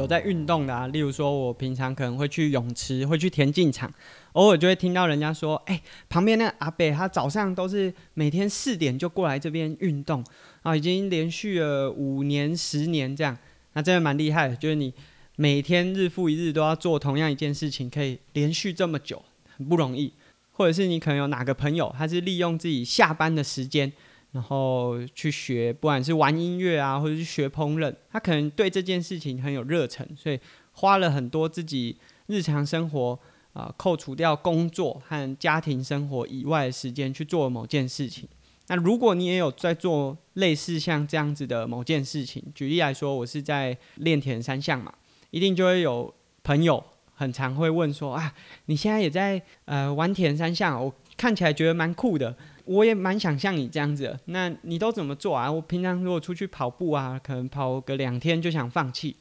有在运动的啊，例如说，我平常可能会去泳池，会去田径场，偶尔就会听到人家说：“哎，旁边那个阿北，他早上都是每天四点就过来这边运动啊，已经连续了五年、十年这样，那真的蛮厉害的。就是你每天日复一日都要做同样一件事情，可以连续这么久，很不容易。或者是你可能有哪个朋友，他是利用自己下班的时间。”然后去学，不管是玩音乐啊，或者是学烹饪，他可能对这件事情很有热忱，所以花了很多自己日常生活啊、扣除掉工作和家庭生活以外的时间去做某件事情。那如果你也有在做类似像这样子的某件事情，举例来说，我是在练铁人三项嘛，一定就会有朋友很常会问说啊，你现在也在呃玩铁人三项，我看起来觉得蛮酷的。我也蛮想像你这样子，那你都怎么做啊？我平常如果出去跑步啊，可能跑个两天就想放弃。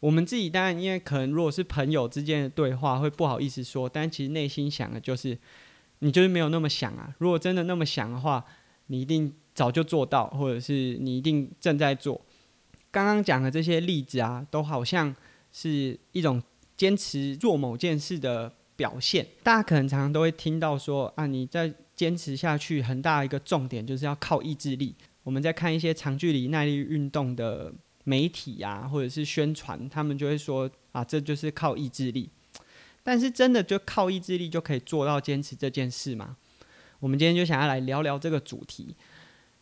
我们自己当然，因为可能如果是朋友之间的对话，会不好意思说，但其实内心想的就是，你就是没有那么想啊。如果真的那么想的话，你一定早就做到，或者是你一定正在做。刚刚讲的这些例子啊，都好像是一种坚持做某件事的表现。大家可能常常都会听到说啊，你在。坚持下去很大一个重点就是要靠意志力。我们在看一些长距离耐力运动的媒体啊，或者是宣传，他们就会说啊，这就是靠意志力。但是真的就靠意志力就可以做到坚持这件事吗？我们今天就想要来聊聊这个主题。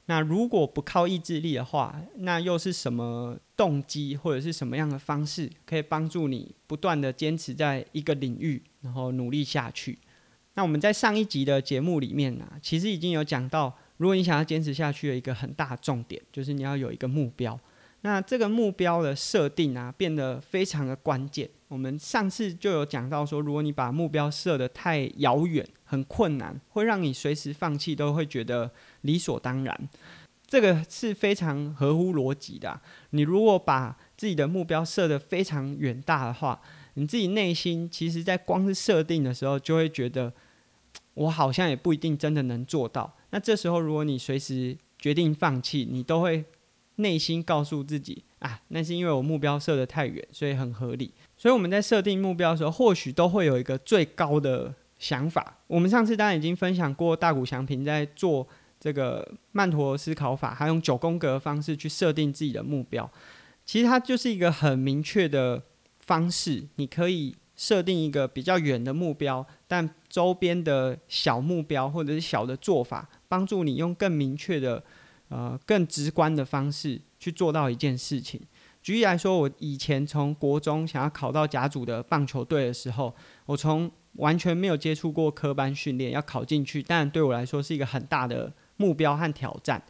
那如果不靠意志力的话，那又是什么动机或者是什么样的方式可以帮助你不断的坚持在一个领域，然后努力下去？那我们在上一集的节目里面呢、啊，其实已经有讲到，如果你想要坚持下去的一个很大的重点，就是你要有一个目标。那这个目标的设定啊，变得非常的关键。我们上次就有讲到说，如果你把目标设得太遥远、很困难，会让你随时放弃，都会觉得理所当然。这个是非常合乎逻辑的、你如果把自己的目标设得非常远大的话，你自己内心其实，在光是设定的时候，就会觉得。我好像也不一定真的能做到。那这时候，如果你随时决定放弃，你都会内心告诉自己啊，那是因为我目标设得太远，所以很合理。所以我们在设定目标的时候，或许都会有一个最高的想法。我们上次当然已经分享过，大谷祥平在做这个曼陀罗思考法，他用九宫格的方式去设定自己的目标。其实它就是一个很明确的方式，你可以设定一个比较远的目标，但周边的小目标或者是小的做法，帮助你用更明确的、呃更直观的方式去做到一件事情。举例来说，我以前从国中想要考到甲组的棒球队的时候，我从完全没有接触过科班训练，要考进去，但对我来说是一个很大的目标和挑战。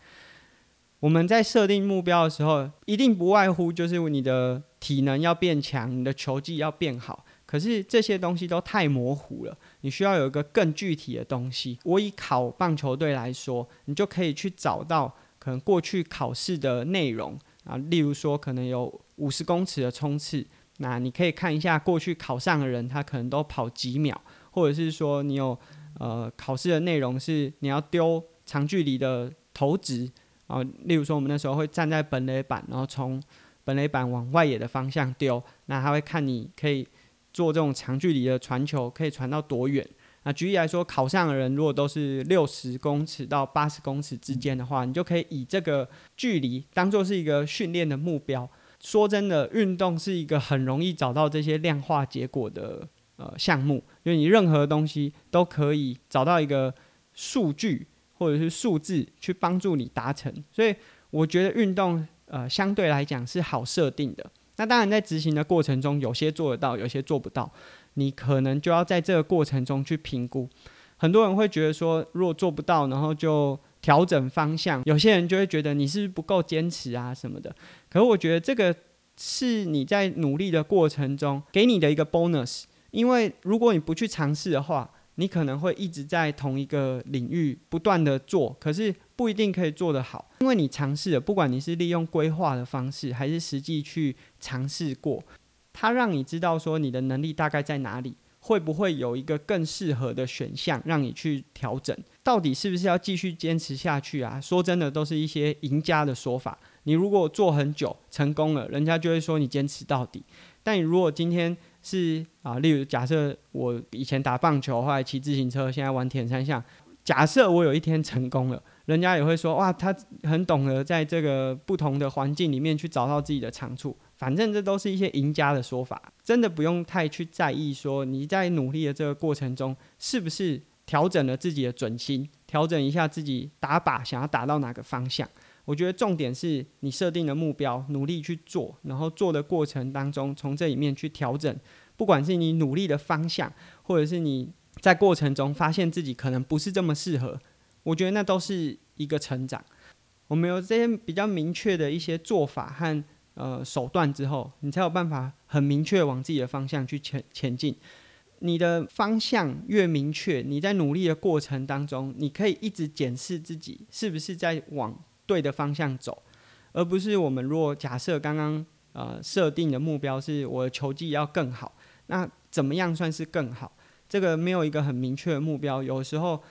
我们在设定目标的时候，一定不外乎就是你的体能要变强，你的球技要变好。可是这些东西都太模糊了，你需要有一个更具体的东西。我以考棒球队来说，你就可以去找到可能过去考试的内容啊，例如说可能有五十公尺的冲刺，那你可以看一下过去考上的人，他可能都跑几秒，或者是说你有呃考试的内容是你要丢长距离的投掷啊，例如说我们那时候会站在本垒板，然后从本垒板往外野的方向丢，那他会看你可以。做这种长距离的传球可以传到多远？那举例来说，考上的人如果都是六十公尺到八十公尺之间的话，你就可以以这个距离当做是一个训练的目标。说真的，运动是一个很容易找到这些量化结果的呃项目，因为你任何东西都可以找到一个数据或者是数字去帮助你达成。所以我觉得运动呃相对来讲是好设定的。那当然，在执行的过程中，有些做得到，有些做不到。你可能就要在这个过程中去评估。很多人会觉得说，如果做不到，然后就调整方向。有些人就会觉得你是不是不够坚持啊什么的。可是我觉得这个是你在努力的过程中给你的一个 bonus。因为如果你不去尝试的话，你可能会一直在同一个领域不断的做，可是不一定可以做得好，因为你尝试了，不管你是利用规划的方式，还是实际去尝试过，它让你知道说你的能力大概在哪里，会不会有一个更适合的选项让你去调整，到底是不是要继续坚持下去啊？说真的，都是一些赢家的说法。你如果做很久成功了，人家就会说你坚持到底。但你如果今天是啊，例如假设我以前打棒球，后来骑自行车，现在玩铁三项，假设我有一天成功了。人家也会说哇，他很懂得在这个不同的环境里面去找到自己的长处。反正这都是一些赢家的说法，真的不用太去在意说你在努力的这个过程中是不是调整了自己的准心，调整一下自己打靶想要打到哪个方向。我觉得重点是你设定的目标，努力去做，然后做的过程当中从这里面去调整，不管是你努力的方向，或者是你在过程中发现自己可能不是这么适合。我觉得那都是一个成长。我们有这些比较明确的一些做法和呃手段之后，你才有办法很明确往自己的方向去前前进。你的方向越明确，你在努力的过程当中，你可以一直检视自己是不是在往对的方向走，而不是我们如果假设刚刚呃设定的目标是我的球技要更好，那怎么样算是更好？这个没有一个很明确的目标，有时候。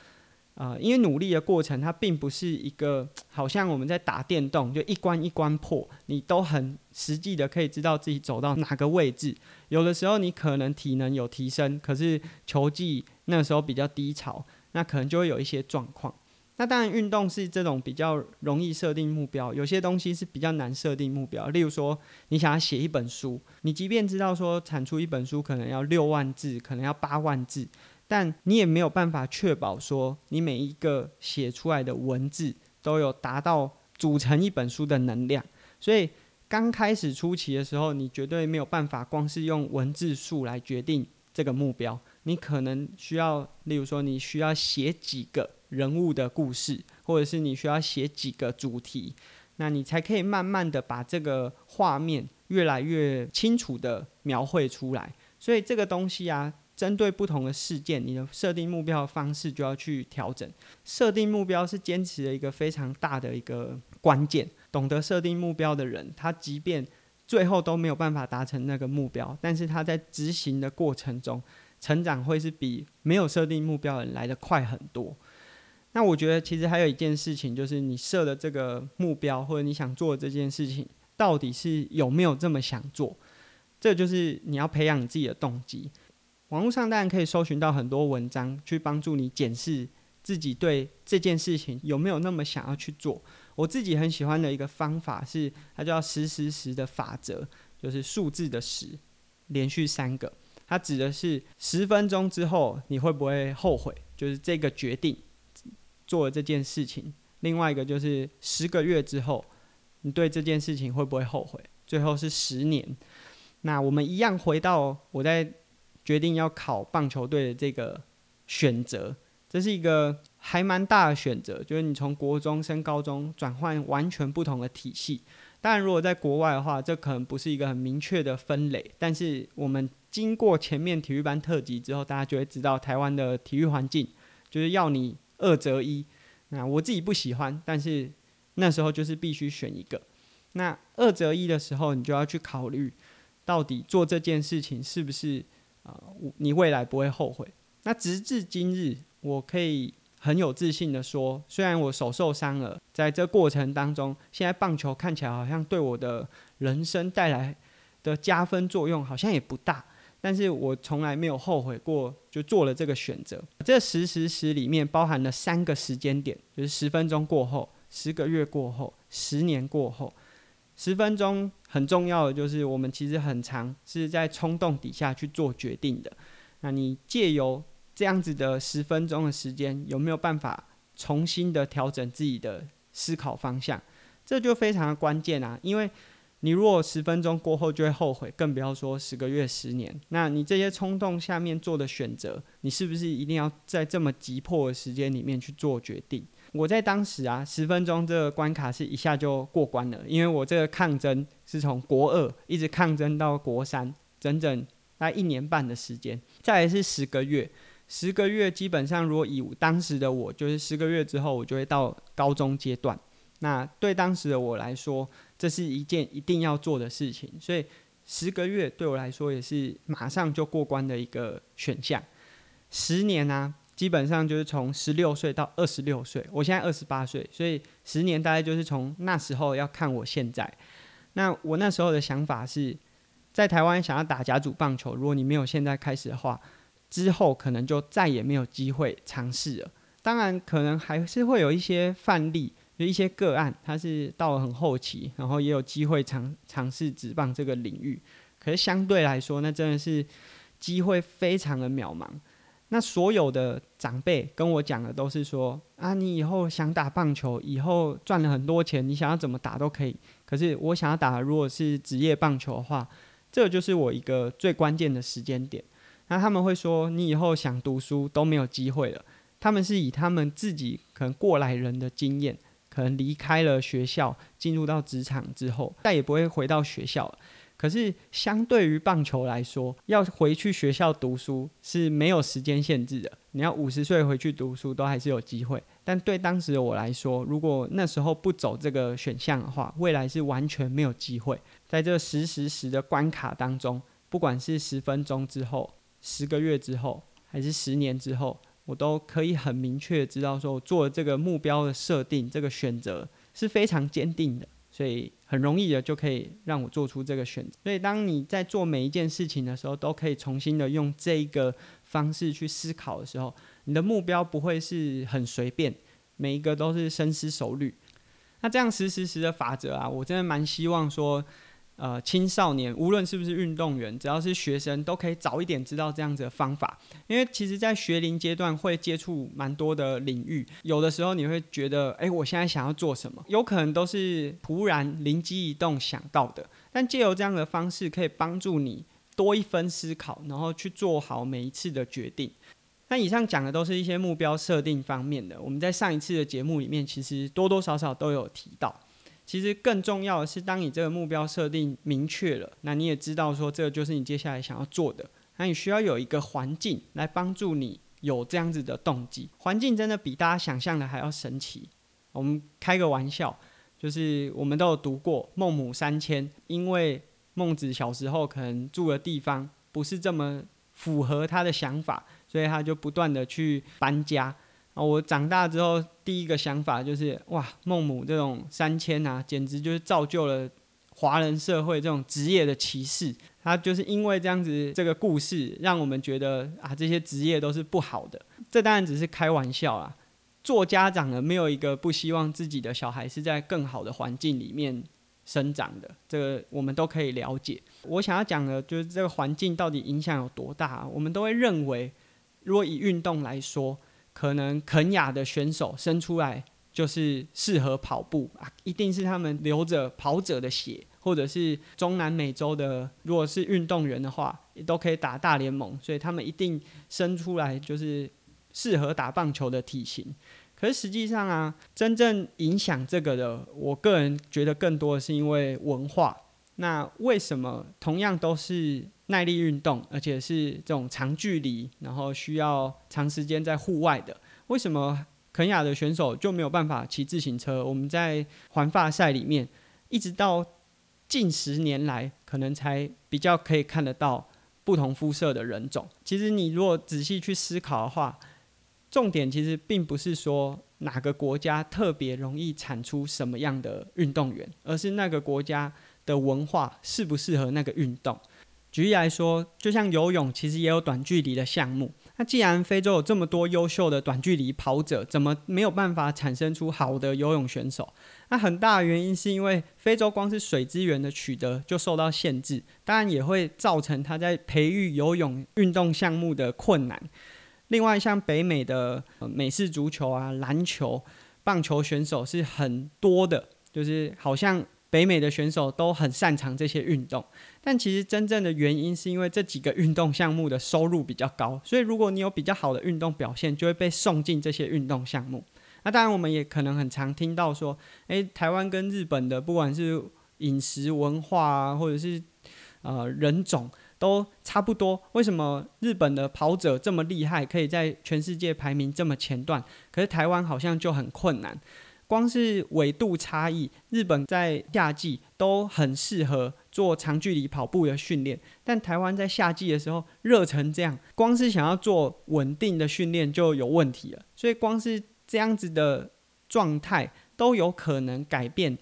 啊、因为努力的过程，它并不是一个好像我们在打电动，就一关一关破，你都很实际的可以知道自己走到哪个位置。有的时候你可能体能有提升，可是球技那时候比较低潮，那可能就会有一些状况。那当然，运动是这种比较容易设定目标，有些东西是比较难设定目标。例如说，你想要写一本书，你即便知道说产出一本书可能要六万字，可能要八万字。但你也没有办法确保说，你每一个写出来的文字都有达到组成一本书的能量。所以刚开始初期的时候，你绝对没有办法光是用文字数来决定这个目标。你可能需要，例如说，你需要写几个人物的故事，或者是你需要写几个主题，那你才可以慢慢的把这个画面越来越清楚的描绘出来。所以这个东西啊。针对不同的事件，你的设定目标的方式就要去调整。设定目标是坚持的一个非常大的一个关键。懂得设定目标的人，他即便最后都没有办法达成那个目标，但是他在执行的过程中，成长会是比没有设定目标的人来得快很多。那我觉得其实还有一件事情，就是你设的这个目标或者你想做的这件事情，到底是有没有这么想做？这就是你要培养你自己的动机。网络上当然可以搜寻到很多文章，去帮助你检视自己对这件事情有没有那么想要去做。我自己很喜欢的一个方法是，它叫十十十的法则，就是数字的十，连续三个。它指的是十分钟之后你会不会后悔，就是这个决定做了这件事情。另外一个就是十个月之后，你对这件事情会不会后悔？最后是十年。那我们一样回到我在。决定要考棒球队的这个选择，这是一个还蛮大的选择，就是你从国中升高中转换完全不同的体系。当然，如果在国外的话，这可能不是一个很明确的分类。但是我们经过前面体育班特辑之后，大家就会知道台湾的体育环境就是要你二择一。那我自己不喜欢，但是那时候就是必须选一个。那二择一的时候，你就要去考虑到底做这件事情是不是。啊，你未来不会后悔。那直至今日，我可以很有自信的说，虽然我手受伤了，在这过程当中，现在棒球看起来好像对我的人生带来的加分作用好像也不大，但是我从来没有后悔过，就做了这个选择。这十十十里面包含了三个时间点，就是十分钟过后、十个月过后、十年过后。十分钟很重要的就是，我们其实很常是在冲动底下去做决定的。那你借由这样子的十分钟的时间，有没有办法重新的调整自己的思考方向？这就非常的关键啊！因为你如果十分钟过后就会后悔，更不要说十个月、十年。那你这些冲动下面做的选择，你是不是一定要在这么急迫的时间里面去做决定？我在当时啊，十分钟这个关卡是一下就过关了，因为我这个抗争是从国二一直抗争到国三，整整大概一年半的时间。再来是十个月，十个月基本上，如果以当时的我，就是十个月之后，我就会到高中阶段。那对当时的我来说，这是一件一定要做的事情，所以十个月对我来说也是马上就过关的一个选项。十年呢、啊，基本上就是从十六岁到二十六岁，我现在二十八岁，所以十年大概就是从那时候要看我现在。那我那时候的想法是，在台湾想要打甲组棒球，如果你没有现在开始的话，之后可能就再也没有机会尝试了。当然，可能还是会有一些范例。有一些个案，他是到了很后期，然后也有机会尝尝试职棒这个领域，可是相对来说，那真的是机会非常的渺茫。那所有的长辈跟我讲的都是说啊，你以后想打棒球，以后赚了很多钱，你想要怎么打都可以。可是我想要打，如果是职业棒球的话，这就是我一个最关键的时间点。那他们会说，你以后想读书都没有机会了。他们是以他们自己可能过来人的经验。可能离开了学校，进入到职场之后，再也不会回到学校了。可是相对于棒球来说，要回去学校读书是没有时间限制的。你要五十岁回去读书，都还是有机会。但对当时的我来说，如果那时候不走这个选项的话，未来是完全没有机会。在这十十十的关卡当中，不管是十分钟之后、十个月之后，还是十年之后。我都可以很明确知道，说我做这个目标的设定，这个选择是非常坚定的，所以很容易的就可以让我做出这个选择。所以当你在做每一件事情的时候，都可以重新的用这个方式去思考的时候，你的目标不会是很随便，每一个都是深思熟虑。那这样实时时的法则啊，我真的蛮希望说。呃，青少年无论是不是运动员，只要是学生，都可以早一点知道这样子的方法。因为其实，在学龄阶段会接触蛮多的领域，有的时候你会觉得，哎，我现在想要做什么，有可能都是突然灵机一动想到的。但借由这样的方式，可以帮助你多一分思考，然后去做好每一次的决定。那以上讲的都是一些目标设定方面的，我们在上一次的节目里面，其实多多少少都有提到。其实更重要的是，当你这个目标设定明确了，那你也知道说这个就是你接下来想要做的，那你需要有一个环境来帮助你有这样子的动机。环境真的比大家想象的还要神奇。我们开个玩笑，就是我们都有读过《孟母三迁》，因为孟子小时候可能住的地方不是这么符合他的想法，所以他就不断的去搬家。啊我长大之后，第一个想法就是哇，孟母这种三迁啊，简直就是造就了华人社会这种职业的歧视。他就是因为这样子这个故事，让我们觉得啊，这些职业都是不好的。这当然只是开玩笑啦。做家长的没有一个不希望自己的小孩是在更好的环境里面生长的，这个我们都可以了解。我想要讲的就是这个环境到底影响有多大。我们都会认为，如果以运动来说。可能肯亚的选手生出来就是适合跑步啊，一定是他们流着跑者的血，或者是中南美洲的，如果是运动员的话，也都可以打大联盟，所以他们一定生出来就是适合打棒球的体型。可是实际上啊，真正影响这个的，我个人觉得更多的是因为文化。那为什么同样都是？耐力运动，而且是这种长距离，然后需要长时间在户外的。为什么肯亚的选手就没有办法骑自行车？我们在环法赛里面，一直到近十年来，可能才比较可以看得到不同肤色的人种。其实你如果仔细去思考的话，重点其实并不是说哪个国家特别容易产出什么样的运动员，而是那个国家的文化适不适合那个运动。举例来说，就像游泳，其实也有短距离的项目。那既然非洲有这么多优秀的短距离跑者，怎么没有办法产生出好的游泳选手？那很大的原因是因为非洲光是水资源的取得就受到限制，当然也会造成他在培育游泳运动项目的困难。另外，像北美的美式足球啊、篮球、棒球选手是很多的，就是好像。北美的选手都很擅长这些运动，但其实真正的原因是因为这几个运动项目的收入比较高，所以如果你有比较好的运动表现，就会被送进这些运动项目。那当然，我们也可能很常听到说，诶，台湾跟日本的不管是饮食文化啊，或者是呃人种都差不多。为什么日本的跑者这么厉害，可以在全世界排名这么前段？可是台湾好像就很困难。光是纬度差异，日本在夏季都很适合做长距离跑步的训练，但台湾在夏季的时候热成这样，光是想要做稳定的训练就有问题了。所以光是这样子的状态都有可能改变，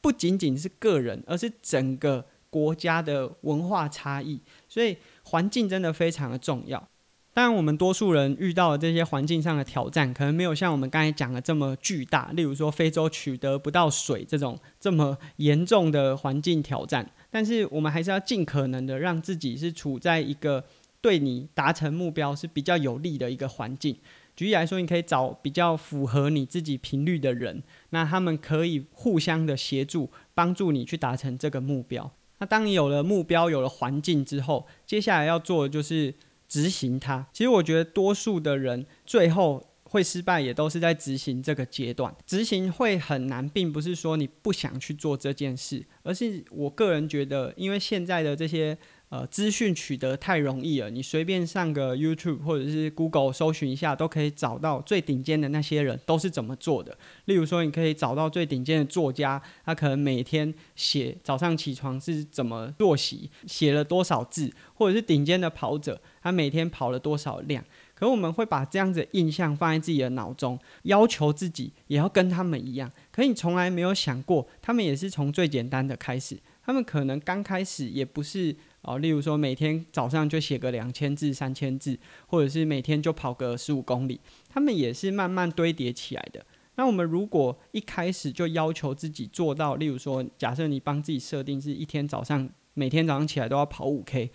不仅仅是个人，而是整个国家的文化差异。所以环境真的非常的重要。当然，我们多数人遇到的这些环境上的挑战，可能没有像我们刚才讲的这么巨大。例如说，非洲取得不到水这种这么严重的环境挑战。但是，我们还是要尽可能的让自己是处在一个对你达成目标是比较有利的一个环境。举例来说，你可以找比较符合你自己频率的人，那他们可以互相的协助，帮助你去达成这个目标。那当你有了目标，有了环境之后，接下来要做的就是。执行它，其实我觉得多数的人最后会失败，也都是在执行这个阶段。执行会很难，并不是说你不想去做这件事，而是我个人觉得，因为现在的这些。呃，资讯取得太容易了，你随便上个 YouTube 或者是 Google 搜寻一下，都可以找到最顶尖的那些人都是怎么做的。例如说，你可以找到最顶尖的作家，他可能每天写早上起床是怎么作息，写了多少字，或者是顶尖的跑者，他每天跑了多少量。可我们会把这样子的印象放在自己的脑中，要求自己也要跟他们一样。可你从来没有想过，他们也是从最简单的开始，他们可能刚开始也不是。哦，例如说每天早上就写个两千字、三千字，或者是每天就跑个十五公里，他们也是慢慢堆叠起来的。那我们如果一开始就要求自己做到，例如说，假设你帮自己设定是一天早上每天早上起来都要跑五 K，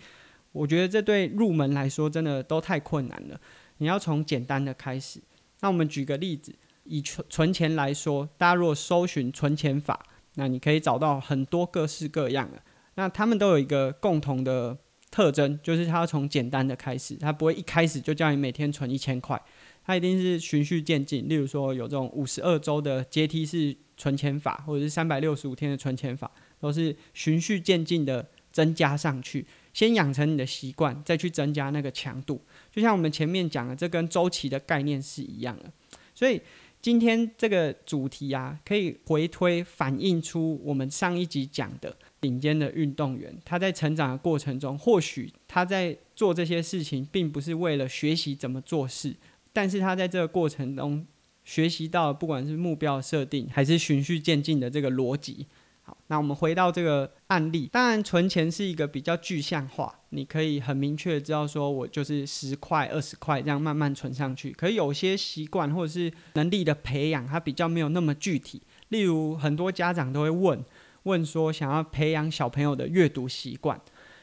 我觉得这对入门来说真的都太困难了。你要从简单的开始。那我们举个例子，以存存钱来说，大家如果搜寻存钱法，那你可以找到很多各式各样的。那他们都有一个共同的特征，就是他要从简单的开始，他不会一开始就叫你每天存一千块，他一定是循序渐进。例如说，有这种五十二周的阶梯式存钱法，或者是三百六十五天的存钱法，都是循序渐进的增加上去，先养成你的习惯，再去增加那个强度。就像我们前面讲的，这跟周期的概念是一样的，所以。今天这个主题啊，可以回推反映出我们上一集讲的顶尖的运动员，他在成长的过程中，或许他在做这些事情，并不是为了学习怎么做事，但是他在这个过程中学习到，不管是目标设定，还是循序渐进的这个逻辑。好那我们回到这个案例，当然存钱是一个比较具象化，你可以很明确的知道说，我就是十块、二十块这样慢慢存上去。可是有些习惯或者是能力的培养，它比较没有那么具体。例如，很多家长都会问问说，想要培养小朋友的阅读习惯。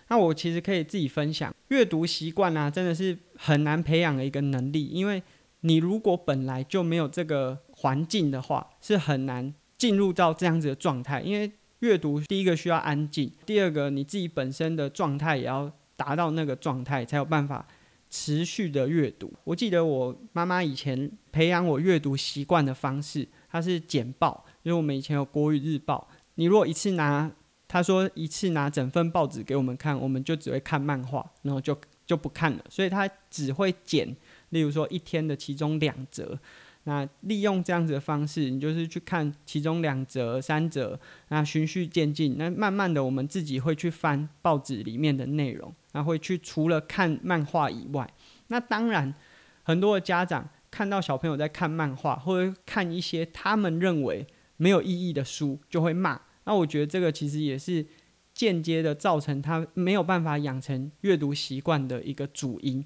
那我其实可以自己分享，阅读习惯啊，真的是很难培养的一个能力，因为你如果本来就没有这个环境的话，是很难进入到这样子的状态，因为。阅读第一个需要安静，第二个你自己本身的状态也要达到那个状态，才有办法持续的阅读。我记得我妈妈以前培养我阅读习惯的方式，她是简报，因为我们以前有国语日报，你如果一次拿，他说一次拿整份报纸给我们看，我们就只会看漫画，然后就就不看了，所以他只会剪，例如说一天的其中两则。那利用这样子的方式，你就是去看其中两则、三则，那循序渐进，那慢慢的我们自己会去翻报纸里面的内容，然后会去除了看漫画以外，那当然很多的家长看到小朋友在看漫画或者看一些他们认为没有意义的书，就会骂。那我觉得这个其实也是间接的造成他没有办法养成阅读习惯的一个主因。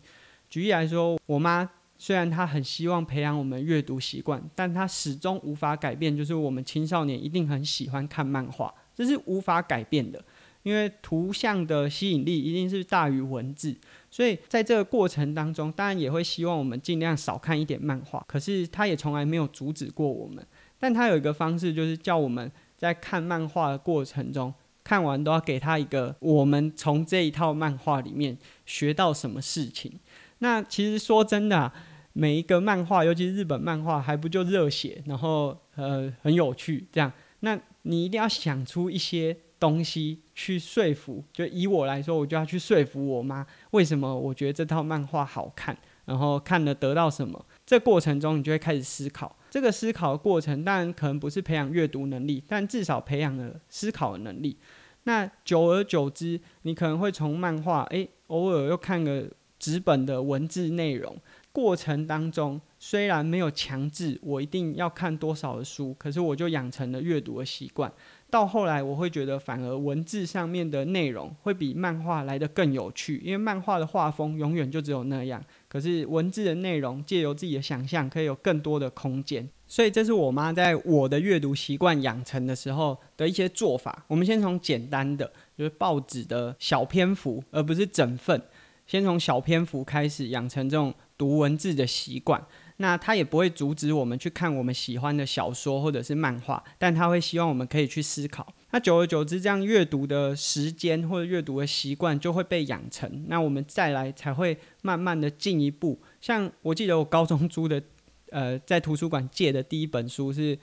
举例来说，我妈。虽然她很希望培养我们阅读习惯，但她始终无法改变，就是我们青少年一定很喜欢看漫画，这是无法改变的，因为图像的吸引力一定是大于文字，所以在这个过程当中，当然也会希望我们尽量少看一点漫画，可是他也从来没有阻止过我们，但他有一个方式，就是叫我们在看漫画的过程中，看完都要给他一个我们从这一套漫画里面学到什么事情。那其实说真的。每一个漫画，尤其是日本漫画，还不就热血，然后呃很有趣这样。那你一定要想出一些东西去说服，就以我来说，我就要去说服我妈，为什么我觉得这套漫画好看，然后看了得到什么。这过程中，你就会开始思考。这个思考过程，当然可能不是培养阅读能力，但至少培养了思考的能力。那久而久之，你可能会从漫画，诶，偶尔又看个纸本的文字内容。过程当中，虽然没有强制我一定要看多少的书，可是我就养成了阅读的习惯。到后来，我会觉得反而文字上面的内容会比漫画来得更有趣，因为漫画的画风永远就只有那样，可是文字的内容借由自己的想象，可以有更多的空间。所以，这是我妈在我的阅读习惯养成的时候的一些做法。我们先从简单的，就是报纸的小篇幅，而不是整份，先从小篇幅开始养成这种。读文字的习惯，那他也不会阻止我们去看我们喜欢的小说或者是漫画，但他会希望我们可以去思考。那久而久之，这样阅读的时间或者阅读的习惯就会被养成。那我们再来才会慢慢的进一步。像我记得我高中租的，呃，在图书馆借的第一本书是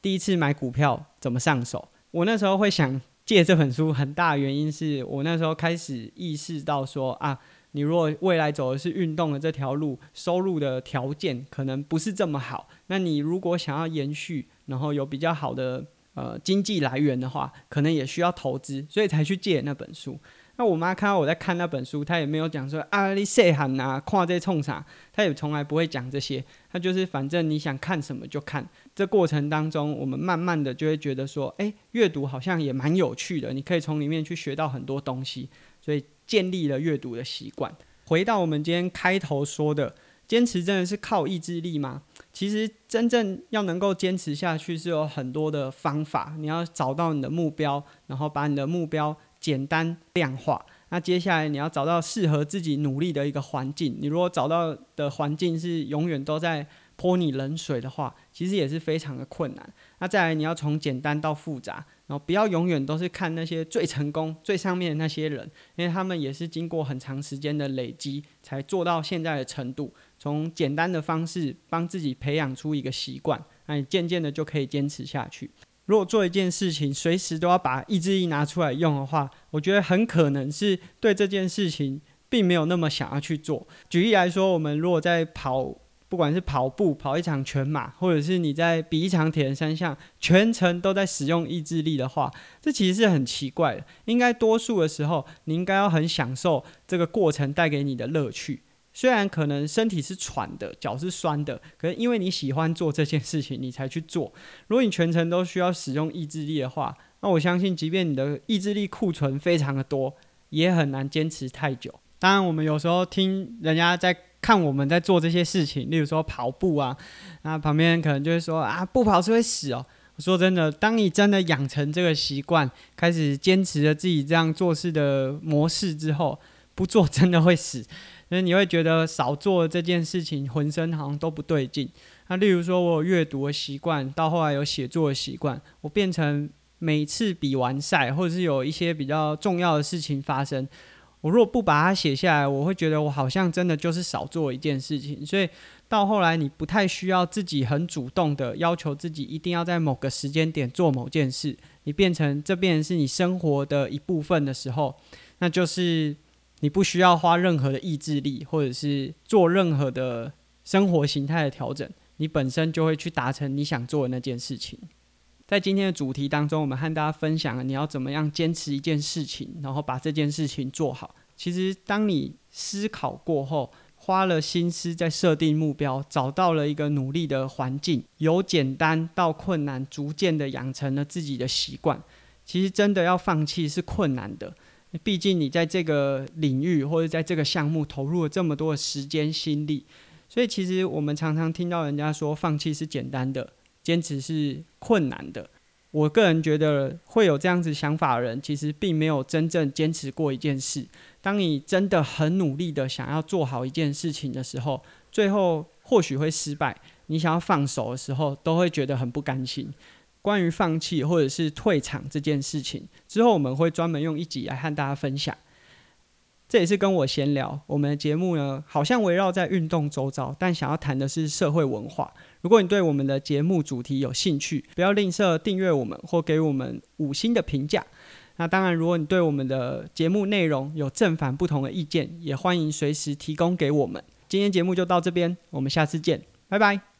第一次买股票怎么上手。我那时候会想借这本书，很大原因是我那时候开始意识到说啊。你如果未来走的是运动的这条路，收入的条件可能不是这么好。那你如果想要延续，然后有比较好的呃经济来源的话，可能也需要投资，所以才去借那本书。那我妈看到我在看那本书，她也没有讲说啊你细汉呐，看这冲啥，她也从来不会讲这些。她就是反正你想看什么就看。这过程当中，我们慢慢的就会觉得说，哎，阅读好像也蛮有趣的，你可以从里面去学到很多东西，所以。建立了阅读的习惯。回到我们今天开头说的，坚持真的是靠意志力吗？其实真正要能够坚持下去，是有很多的方法。你要找到你的目标，然后把你的目标简单量化。那接下来你要找到适合自己努力的一个环境。你如果找到的环境是永远都在泼你冷水的话，其实也是非常的困难。那再来，你要从简单到复杂。然后不要永远都是看那些最成功、最上面的那些人，因为他们也是经过很长时间的累积才做到现在的程度。从简单的方式帮自己培养出一个习惯，那你渐渐的就可以坚持下去。如果做一件事情随时都要把意志力拿出来用的话，我觉得很可能是对这件事情并没有那么想要去做。举例来说，我们如果在跑。不管是跑步跑一场全马，或者是你在比一场铁人三项，全程都在使用意志力的话，这其实是很奇怪的。应该多数的时候，你应该要很享受这个过程带给你的乐趣。虽然可能身体是喘的，脚是酸的，可是因为你喜欢做这件事情，你才去做。如果你全程都需要使用意志力的话，那我相信，即便你的意志力库存非常的多，也很难坚持太久。当然，我们有时候听人家在。看我们在做这些事情，例如说跑步啊，那旁边可能就会说啊，不跑是会死哦。我说真的，当你真的养成这个习惯，开始坚持了自己这样做事的模式之后，不做真的会死。所以你会觉得少做这件事情，浑身好像都不对劲。那例如说我有阅读的习惯，到后来有写作的习惯，我变成每次比完赛，或者是有一些比较重要的事情发生。我如果不把它写下来，我会觉得我好像真的就是少做一件事情。所以到后来，你不太需要自己很主动的要求自己一定要在某个时间点做某件事，你变成这变成是你生活的一部分的时候，那就是你不需要花任何的意志力，或者是做任何的生活形态的调整，你本身就会去达成你想做的那件事情。在今天的主题当中，我们和大家分享了你要怎么样坚持一件事情，然后把这件事情做好。其实，当你思考过后，花了心思在设定目标，找到了一个努力的环境，由简单到困难，逐渐的养成了自己的习惯。其实，真的要放弃是困难的，毕竟你在这个领域或者在这个项目投入了这么多的时间心力。所以，其实我们常常听到人家说，放弃是简单的。坚持是困难的，我个人觉得会有这样子想法的人，其实并没有真正坚持过一件事。当你真的很努力的想要做好一件事情的时候，最后或许会失败。你想要放手的时候，都会觉得很不甘心。关于放弃或者是退场这件事情，之后我们会专门用一集来和大家分享。这也是跟我闲聊。我们的节目呢，好像围绕在运动周遭，但想要谈的是社会文化。如果你对我们的节目主题有兴趣，不要吝啬订阅我们或给我们五星的评价。那当然，如果你对我们的节目内容有正反不同的意见，也欢迎随时提供给我们。今天节目就到这边，我们下次见，拜拜。